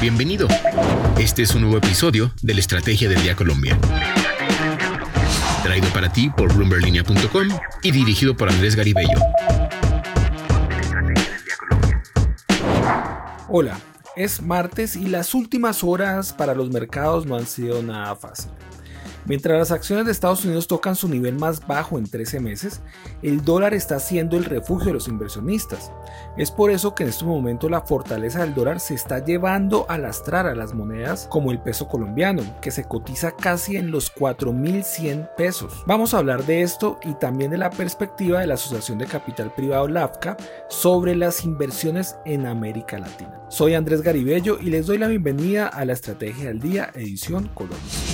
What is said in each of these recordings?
Bienvenido. Este es un nuevo episodio de la Estrategia del Día Colombia. Traído para ti por bloomberlinia.com y dirigido por Andrés Garibello. Hola, es martes y las últimas horas para los mercados no han sido nada fácil. Mientras las acciones de Estados Unidos tocan su nivel más bajo en 13 meses, el dólar está siendo el refugio de los inversionistas. Es por eso que en este momento la fortaleza del dólar se está llevando a lastrar a las monedas como el peso colombiano, que se cotiza casi en los 4.100 pesos. Vamos a hablar de esto y también de la perspectiva de la Asociación de Capital Privado LAFCA sobre las inversiones en América Latina. Soy Andrés Garibello y les doy la bienvenida a la Estrategia del Día, edición Colombia.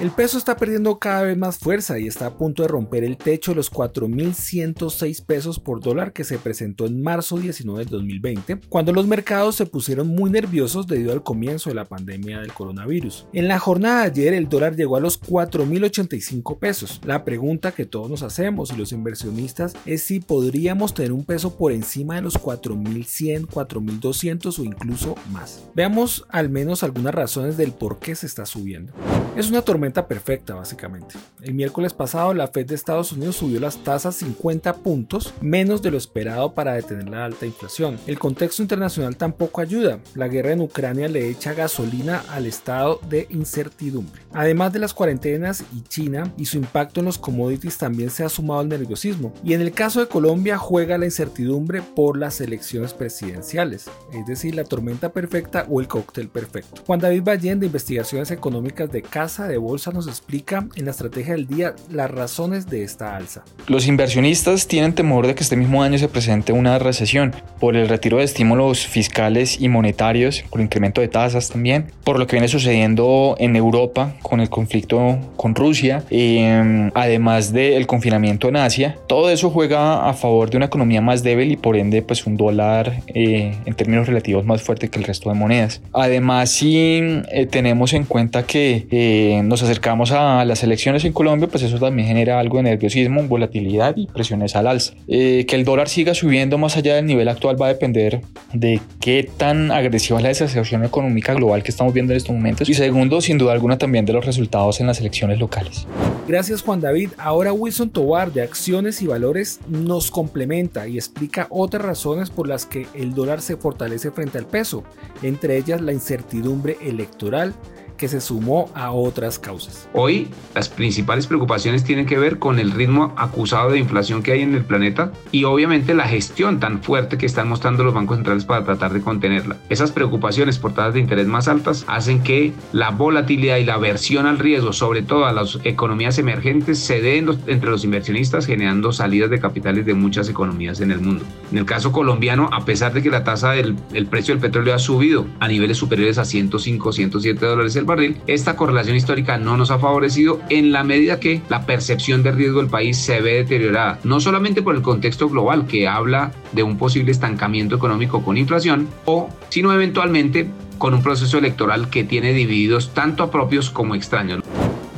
El peso está perdiendo cada vez más fuerza y está a punto de romper el techo de los 4.106 pesos por dólar que se presentó en marzo 19 del 2020, cuando los mercados se pusieron muy nerviosos debido al comienzo de la pandemia del coronavirus. En la jornada de ayer el dólar llegó a los 4.085 pesos. La pregunta que todos nos hacemos y los inversionistas es si podríamos tener un peso por encima de los 4.100, 4.200 o incluso más. Veamos al menos algunas razones del por qué se está subiendo. Es una tormenta perfecta, básicamente. El miércoles pasado, la Fed de Estados Unidos subió las tasas 50 puntos, menos de lo esperado para detener la alta inflación. El contexto internacional tampoco ayuda. La guerra en Ucrania le echa gasolina al estado de incertidumbre. Además de las cuarentenas y China y su impacto en los commodities también se ha sumado al nerviosismo. Y en el caso de Colombia juega la incertidumbre por las elecciones presidenciales, es decir, la tormenta perfecta o el cóctel perfecto. Juan David Ballén de Investigaciones Económicas de Casa de Bolsa nos explica en la estrategia del día las razones de esta alza. Los inversionistas tienen temor de que este mismo año se presente una recesión por el retiro de estímulos fiscales y monetarios, por incremento de tasas también, por lo que viene sucediendo en Europa con el conflicto con Rusia, eh, además del confinamiento en Asia. Todo eso juega a favor de una economía más débil y por ende pues un dólar eh, en términos relativos más fuerte que el resto de monedas. Además si eh, tenemos en cuenta que eh, nos acercamos a las elecciones en Colombia, pues eso también genera algo de nerviosismo, volatilidad y presiones al alza. Eh, que el dólar siga subiendo más allá del nivel actual va a depender de qué tan agresiva es la desaceleración económica global que estamos viendo en estos momentos y segundo, sin duda alguna, también de los resultados en las elecciones locales. Gracias Juan David. Ahora Wilson Tobar de Acciones y Valores nos complementa y explica otras razones por las que el dólar se fortalece frente al peso, entre ellas la incertidumbre electoral, que se sumó a otras causas. Hoy las principales preocupaciones tienen que ver con el ritmo acusado de inflación que hay en el planeta y obviamente la gestión tan fuerte que están mostrando los bancos centrales para tratar de contenerla. Esas preocupaciones por tasas de interés más altas hacen que la volatilidad y la aversión al riesgo, sobre todo a las economías emergentes, se den entre los inversionistas generando salidas de capitales de muchas economías en el mundo. En el caso colombiano, a pesar de que la tasa del el precio del petróleo ha subido a niveles superiores a 105, 107 dólares el esta correlación histórica no nos ha favorecido en la medida que la percepción de riesgo del país se ve deteriorada, no solamente por el contexto global que habla de un posible estancamiento económico con inflación, o sino eventualmente con un proceso electoral que tiene divididos tanto a propios como extraños.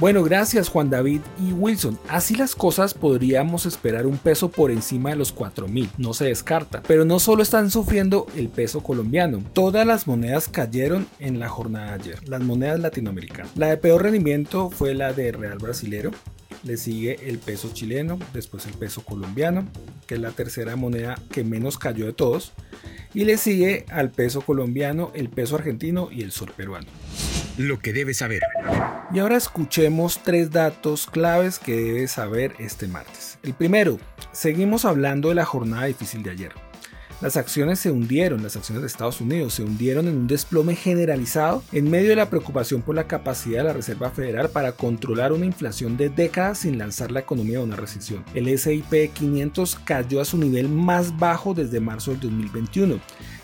Bueno, gracias Juan David y Wilson. Así las cosas podríamos esperar un peso por encima de los 4.000, no se descarta. Pero no solo están sufriendo el peso colombiano, todas las monedas cayeron en la jornada de ayer, las monedas latinoamericanas. La de peor rendimiento fue la de Real Brasilero, le sigue el peso chileno, después el peso colombiano, que es la tercera moneda que menos cayó de todos, y le sigue al peso colombiano, el peso argentino y el sol peruano. Lo que debes saber. Y ahora escuchemos tres datos claves que debes saber este martes. El primero, seguimos hablando de la jornada difícil de ayer. Las acciones se hundieron, las acciones de Estados Unidos se hundieron en un desplome generalizado en medio de la preocupación por la capacidad de la Reserva Federal para controlar una inflación de décadas sin lanzar la economía a una recesión. El SIP 500 cayó a su nivel más bajo desde marzo del 2021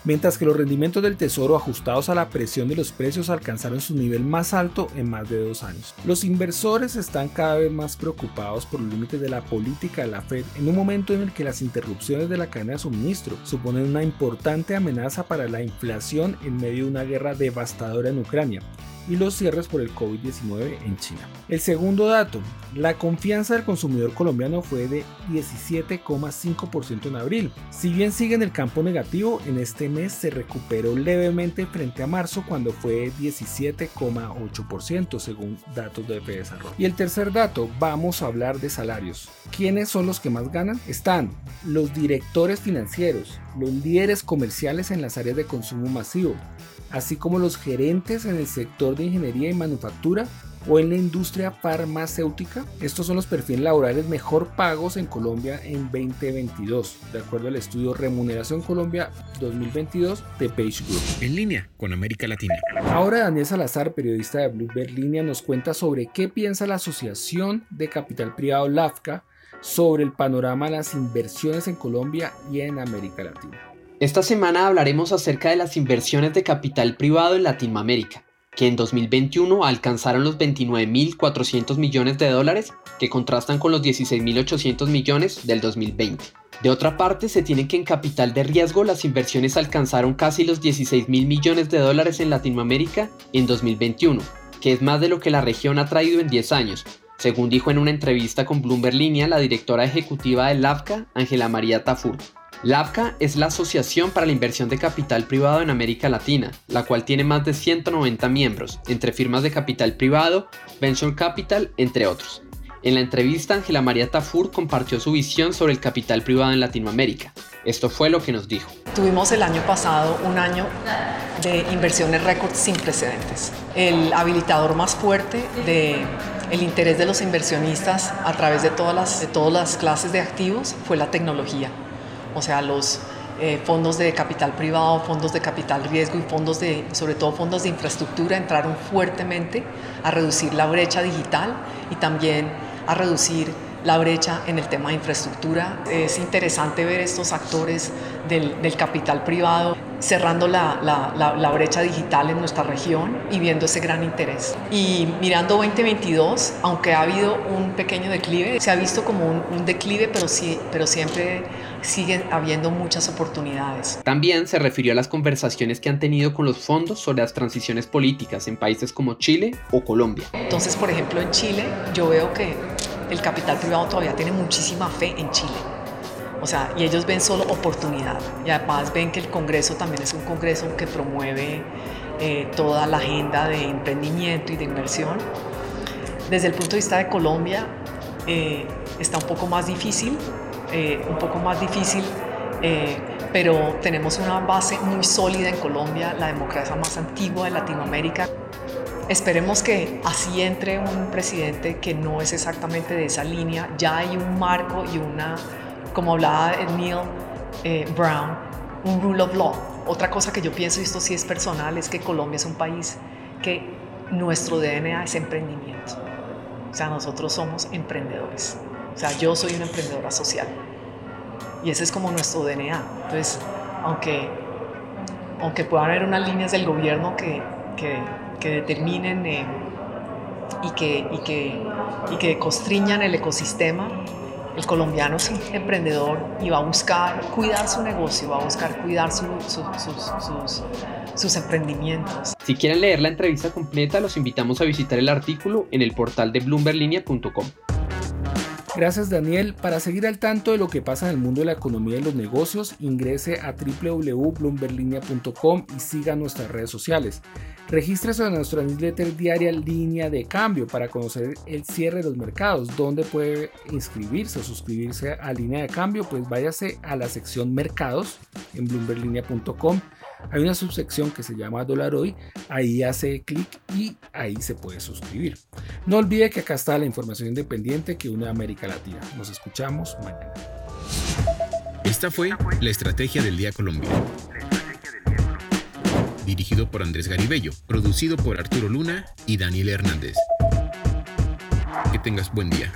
mientras que los rendimientos del tesoro ajustados a la presión de los precios alcanzaron su nivel más alto en más de dos años. Los inversores están cada vez más preocupados por los límites de la política de la Fed en un momento en el que las interrupciones de la cadena de suministro suponen una importante amenaza para la inflación en medio de una guerra devastadora en Ucrania y los cierres por el COVID-19 en China. El segundo dato, la confianza del consumidor colombiano fue de 17,5% en abril. Si bien sigue en el campo negativo, en este mes se recuperó levemente frente a marzo cuando fue 17,8% según datos de Desarrollo. Y el tercer dato, vamos a hablar de salarios. ¿Quiénes son los que más ganan? Están los directores financieros, los líderes comerciales en las áreas de consumo masivo, así como los gerentes en el sector de ingeniería y manufactura o en la industria farmacéutica. Estos son los perfiles laborales mejor pagos en Colombia en 2022, de acuerdo al estudio Remuneración Colombia 2022 de Page Group. En línea con América Latina. Ahora Daniel Salazar, periodista de Bloomberg Línea, nos cuenta sobre qué piensa la Asociación de Capital Privado LAFCA sobre el panorama de las inversiones en Colombia y en América Latina. Esta semana hablaremos acerca de las inversiones de capital privado en Latinoamérica, que en 2021 alcanzaron los 29.400 millones de dólares, que contrastan con los 16.800 millones del 2020. De otra parte, se tiene que en capital de riesgo las inversiones alcanzaron casi los 16.000 millones de dólares en Latinoamérica en 2021, que es más de lo que la región ha traído en 10 años, según dijo en una entrevista con Bloomberg Línea la directora ejecutiva de LAFCA, Ángela María Tafur. LAPCA es la Asociación para la Inversión de Capital Privado en América Latina, la cual tiene más de 190 miembros, entre firmas de capital privado, venture capital, entre otros. En la entrevista, Ángela María Tafur compartió su visión sobre el capital privado en Latinoamérica. Esto fue lo que nos dijo. Tuvimos el año pasado un año de inversiones récord sin precedentes. El habilitador más fuerte de el interés de los inversionistas a través de todas las, de todas las clases de activos fue la tecnología o sea, los eh, fondos de capital privado, fondos de capital riesgo y fondos de, sobre todo fondos de infraestructura entraron fuertemente a reducir la brecha digital y también a reducir la brecha en el tema de infraestructura. Es interesante ver estos actores del, del capital privado cerrando la, la, la, brecha digital en nuestra región y viendo ese gran interés. Y mirando 2022, aunque ha habido un pequeño declive, se ha visto como un, un declive, pero, sí, pero siempre sigue habiendo muchas oportunidades. También se refirió a las conversaciones que han tenido con los fondos sobre las transiciones políticas en países como Chile o Colombia. Entonces, por ejemplo, en Chile yo veo que el capital privado todavía tiene muchísima fe en Chile o sea, y ellos ven solo oportunidad. Y además ven que el Congreso también es un Congreso que promueve eh, toda la agenda de emprendimiento y de inversión. Desde el punto de vista de Colombia, eh, está un poco más difícil, eh, un poco más difícil, pero tenemos una base muy sólida en Colombia, la democracia más antigua de Latinoamérica. Esperemos que así entre un presidente que no es exactamente de esa línea, ya hay un marco y una como hablaba Neil eh, Brown, un rule of law. Otra cosa que yo pienso, y esto sí es personal, es que Colombia es un país que nuestro DNA es emprendimiento. O sea, nosotros somos emprendedores. O sea, yo soy una emprendedora social. Y ese es como nuestro DNA. Entonces, aunque, aunque puedan haber unas líneas del gobierno que, que, que determinen eh, y, que, y, que, y que constriñan el ecosistema, el colombiano es un emprendedor y va a buscar cuidar su negocio, va a buscar cuidar sus, sus emprendimientos. Si quieren leer la entrevista completa, los invitamos a visitar el artículo en el portal de bloomberlinia.com. Gracias Daniel. Para seguir al tanto de lo que pasa en el mundo de la economía y los negocios, ingrese a www.bloomberlinia.com y siga nuestras redes sociales. Regístrese en nuestra newsletter diaria Línea de Cambio para conocer el cierre de los mercados, donde puede inscribirse o suscribirse a Línea de Cambio, pues váyase a la sección Mercados en bloomberlinia.com. Hay una subsección que se llama Dólar Hoy, ahí hace clic y ahí se puede suscribir. No olvide que acá está la información independiente que une América Latina. Nos escuchamos mañana. Esta fue la Estrategia del Día Colombia dirigido por Andrés Garibello, producido por Arturo Luna y Daniel Hernández. Que tengas buen día.